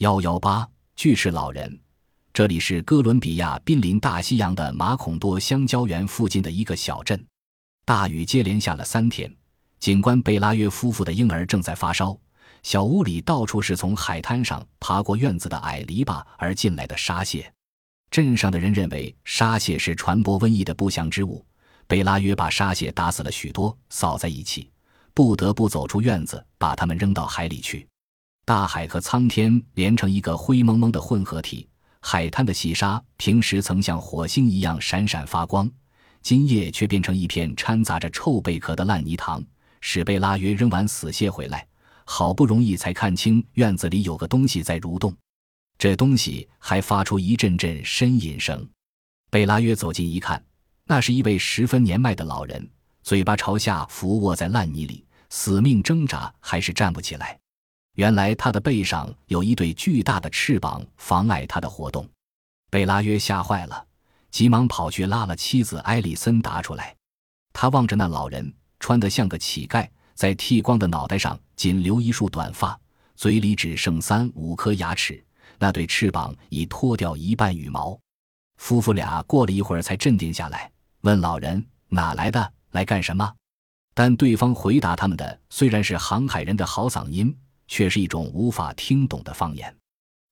幺幺八巨齿老人，这里是哥伦比亚濒临大西洋的马孔多香蕉园附近的一个小镇。大雨接连下了三天，警官贝拉约夫妇的婴儿正在发烧。小屋里到处是从海滩上爬过院子的矮篱笆而进来的沙蟹。镇上的人认为沙蟹是传播瘟疫的不祥之物。贝拉约把沙蟹打死了许多，扫在一起，不得不走出院子，把它们扔到海里去。大海和苍天连成一个灰蒙蒙的混合体，海滩的细沙平时曾像火星一样闪闪发光，今夜却变成一片掺杂着臭贝壳的烂泥塘。史贝拉约扔完死蟹回来，好不容易才看清院子里有个东西在蠕动，这东西还发出一阵阵呻吟声。贝拉约走近一看。那是一位十分年迈的老人，嘴巴朝下伏卧在烂泥里，死命挣扎，还是站不起来。原来他的背上有一对巨大的翅膀，妨碍他的活动。贝拉约吓坏了，急忙跑去拉了妻子埃里森达出来。他望着那老人，穿得像个乞丐，在剃光的脑袋上仅留一束短发，嘴里只剩三五颗牙齿，那对翅膀已脱掉一半羽毛。夫妇俩过了一会儿才镇定下来。问老人哪来的，来干什么？但对方回答他们的虽然是航海人的好嗓音，却是一种无法听懂的方言。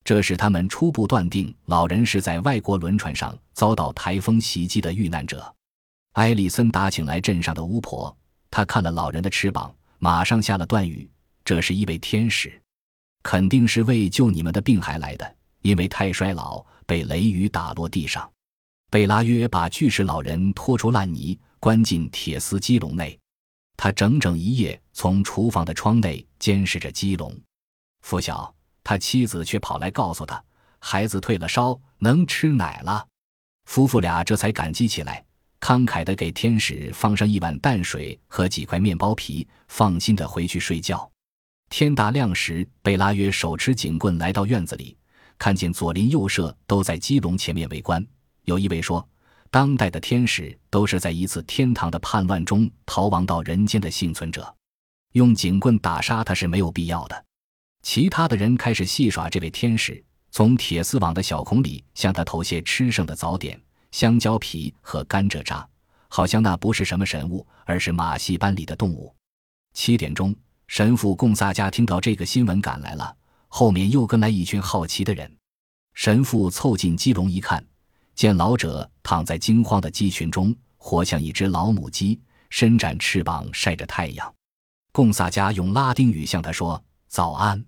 这使他们初步断定老人是在外国轮船上遭到台风袭击的遇难者。埃里森打请来镇上的巫婆，她看了老人的翅膀，马上下了断语：这是一位天使，肯定是为救你们的病还来的，因为太衰老，被雷雨打落地上。贝拉约把巨石老人拖出烂泥，关进铁丝鸡笼内。他整整一夜从厨房的窗内监视着鸡笼。拂晓，他妻子却跑来告诉他，孩子退了烧，能吃奶了。夫妇俩这才感激起来，慷慨地给天使放上一碗淡水和几块面包皮，放心地回去睡觉。天大亮时，贝拉约手持警棍来到院子里，看见左邻右舍都在鸡笼前面围观。有一位说，当代的天使都是在一次天堂的叛乱中逃亡到人间的幸存者，用警棍打杀他是没有必要的。其他的人开始戏耍这位天使，从铁丝网的小孔里向他投些吃剩的早点、香蕉皮和甘蔗渣，好像那不是什么神物，而是马戏班里的动物。七点钟，神父贡萨加听到这个新闻赶来了，后面又跟来一群好奇的人。神父凑近鸡笼一看。见老者躺在惊慌的鸡群中，活像一只老母鸡，伸展翅膀晒着太阳。贡萨加用拉丁语向他说：“早安。”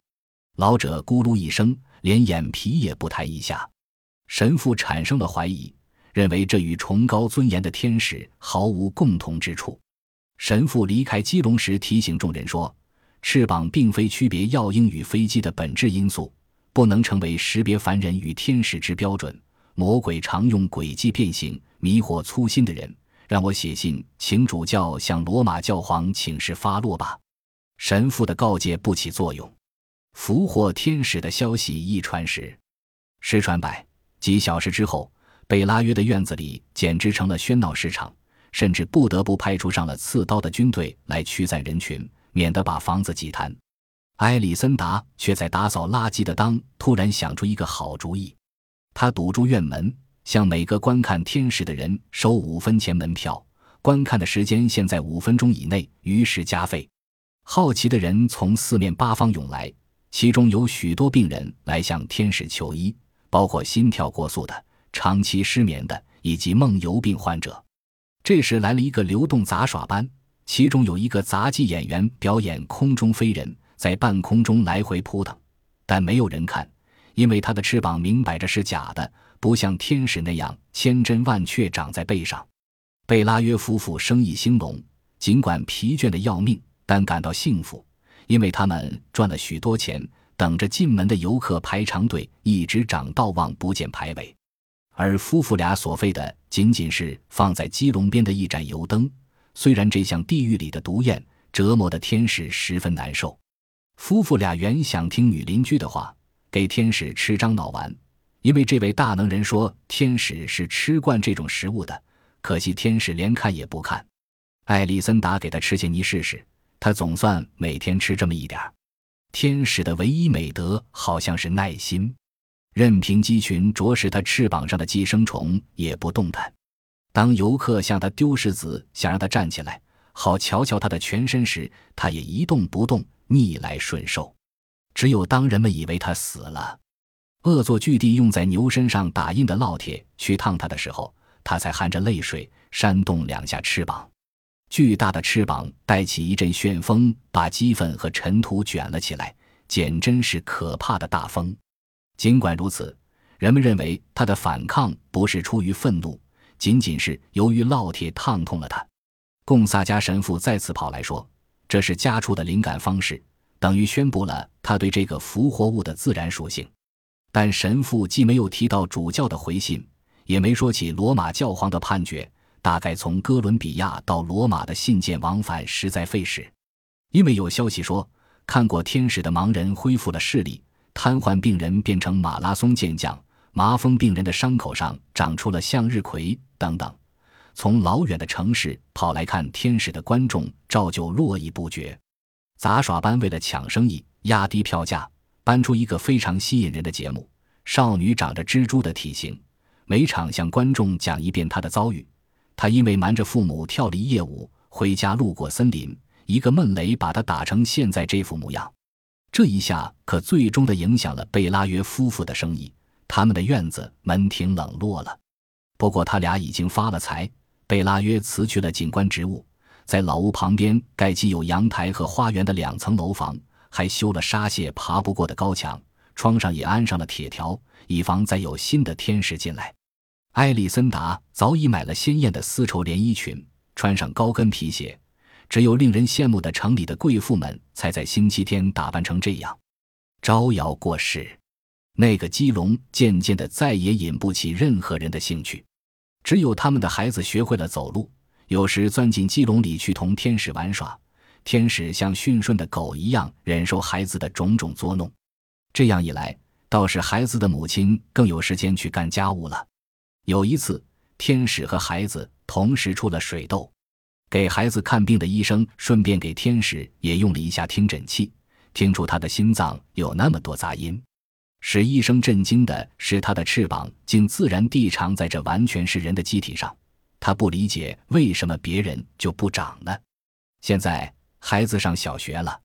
老者咕噜一声，连眼皮也不抬一下。神父产生了怀疑，认为这与崇高尊严的天使毫无共同之处。神父离开鸡笼时提醒众人说：“翅膀并非区别药鹰与飞机的本质因素，不能成为识别凡人与天使之标准。”魔鬼常用诡计变形，迷惑粗心的人。让我写信请主教向罗马教皇请示发落吧。神父的告诫不起作用。俘获天使的消息一传十，十传百。几小时之后，贝拉约的院子里简直成了喧闹市场，甚至不得不派出上了刺刀的军队来驱散人群，免得把房子挤瘫。埃里森达却在打扫垃圾的当突然想出一个好主意。他堵住院门，向每个观看天使的人收五分钱门票。观看的时间限在五分钟以内，于是加费。好奇的人从四面八方涌来，其中有许多病人来向天使求医，包括心跳过速的、长期失眠的以及梦游病患者。这时来了一个流动杂耍班，其中有一个杂技演员表演空中飞人，在半空中来回扑腾，但没有人看。因为他的翅膀明摆着是假的，不像天使那样千真万确长在背上。贝拉约夫妇生意兴隆，尽管疲倦的要命，但感到幸福，因为他们赚了许多钱。等着进门的游客排长队，一直长到望不见牌尾。而夫妇俩所费的仅仅是放在鸡笼边的一盏油灯。虽然这像地狱里的毒焰，折磨的天使十分难受。夫妇俩原想听女邻居的话。给天使吃樟脑丸，因为这位大能人说天使是吃惯这种食物的。可惜天使连看也不看。艾丽森达给他吃些泥试试，他总算每天吃这么一点儿。天使的唯一美德好像是耐心，任凭鸡群啄食它翅膀上的寄生虫也不动弹。当游客向他丢石子，想让他站起来，好瞧瞧他的全身时，他也一动不动，逆来顺受。只有当人们以为他死了，恶作剧地用在牛身上打印的烙铁去烫他的时候，他才含着泪水扇动两下翅膀。巨大的翅膀带起一阵旋风，把鸡粪和尘土卷了起来，简真是可怕的大风。尽管如此，人们认为他的反抗不是出于愤怒。仅仅是由于烙铁烫痛了他，贡萨加神父再次跑来说：“这是家畜的灵感方式，等于宣布了他对这个复活物的自然属性。”但神父既没有提到主教的回信，也没说起罗马教皇的判决。大概从哥伦比亚到罗马的信件往返实在费时，因为有消息说，看过天使的盲人恢复了视力，瘫痪病人变成马拉松健将。麻风病人的伤口上长出了向日葵，等等。从老远的城市跑来看天使的观众照旧络绎不绝，杂耍班为了抢生意，压低票价，搬出一个非常吸引人的节目：少女长着蜘蛛的体型，每场向观众讲一遍她的遭遇。她因为瞒着父母跳了一夜舞，回家路过森林，一个闷雷把她打成现在这副模样。这一下可最终的影响了贝拉约夫妇的生意。他们的院子门庭冷落了，不过他俩已经发了财。贝拉约辞去了警官职务，在老屋旁边盖起有阳台和花园的两层楼房，还修了沙蟹爬不过的高墙，窗上也安上了铁条，以防再有新的天使进来。艾丽森达早已买了鲜艳的丝绸连衣裙，穿上高跟皮鞋，只有令人羡慕的城里的贵妇们才在星期天打扮成这样，招摇过市。那个鸡笼渐渐的再也引不起任何人的兴趣，只有他们的孩子学会了走路，有时钻进鸡笼里去同天使玩耍。天使像驯顺的狗一样忍受孩子的种种作弄，这样一来，倒是孩子的母亲更有时间去干家务了。有一次，天使和孩子同时出了水痘，给孩子看病的医生顺便给天使也用了一下听诊器，听出他的心脏有那么多杂音。使医生震惊的是，他的翅膀竟自然地长在这完全是人的机体上。他不理解为什么别人就不长呢？现在孩子上小学了，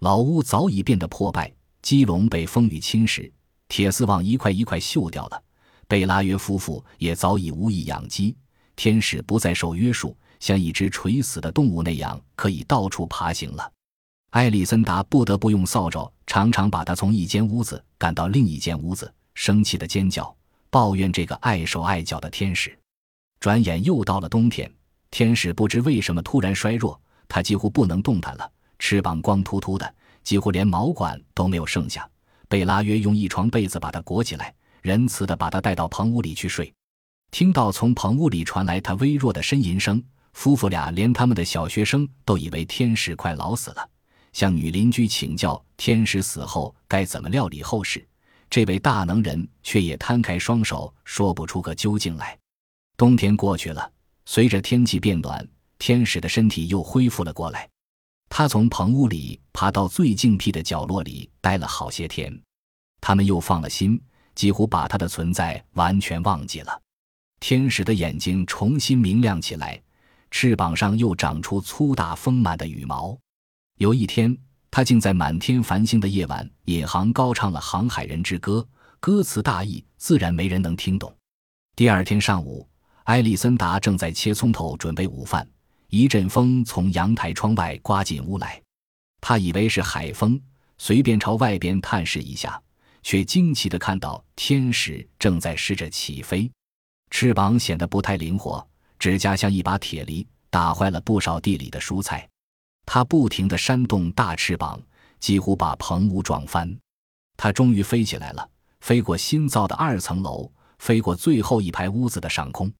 老屋早已变得破败，鸡笼被风雨侵蚀，铁丝网一块一块锈掉了。贝拉约夫妇也早已无意养鸡，天使不再受约束，像一只垂死的动物那样可以到处爬行了。艾丽森达不得不用扫帚，常常把他从一间屋子赶到另一间屋子，生气的尖叫，抱怨这个碍手碍脚的天使。转眼又到了冬天，天使不知为什么突然衰弱，他几乎不能动弹了，翅膀光秃秃的，几乎连毛管都没有剩下。贝拉约用一床被子把他裹起来，仁慈的把他带到棚屋里去睡。听到从棚屋里传来他微弱的呻吟声，夫妇俩连他们的小学生都以为天使快老死了。向女邻居请教天使死后该怎么料理后事，这位大能人却也摊开双手，说不出个究竟来。冬天过去了，随着天气变暖，天使的身体又恢复了过来。他从棚屋里爬到最静僻的角落里待了好些天，他们又放了心，几乎把他的存在完全忘记了。天使的眼睛重新明亮起来，翅膀上又长出粗大丰满的羽毛。有一天，他竟在满天繁星的夜晚引吭高唱了《航海人之歌》，歌词大意自然没人能听懂。第二天上午，埃利森达正在切葱头准备午饭，一阵风从阳台窗外刮进屋来。他以为是海风，随便朝外边探视一下，却惊奇地看到天使正在试着起飞，翅膀显得不太灵活，指甲像一把铁犁，打坏了不少地里的蔬菜。他不停地扇动大翅膀，几乎把棚屋撞翻。他终于飞起来了，飞过新造的二层楼，飞过最后一排屋子的上空。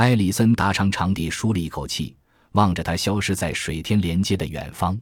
埃里森达长长地舒了一口气，望着他消失在水天连接的远方。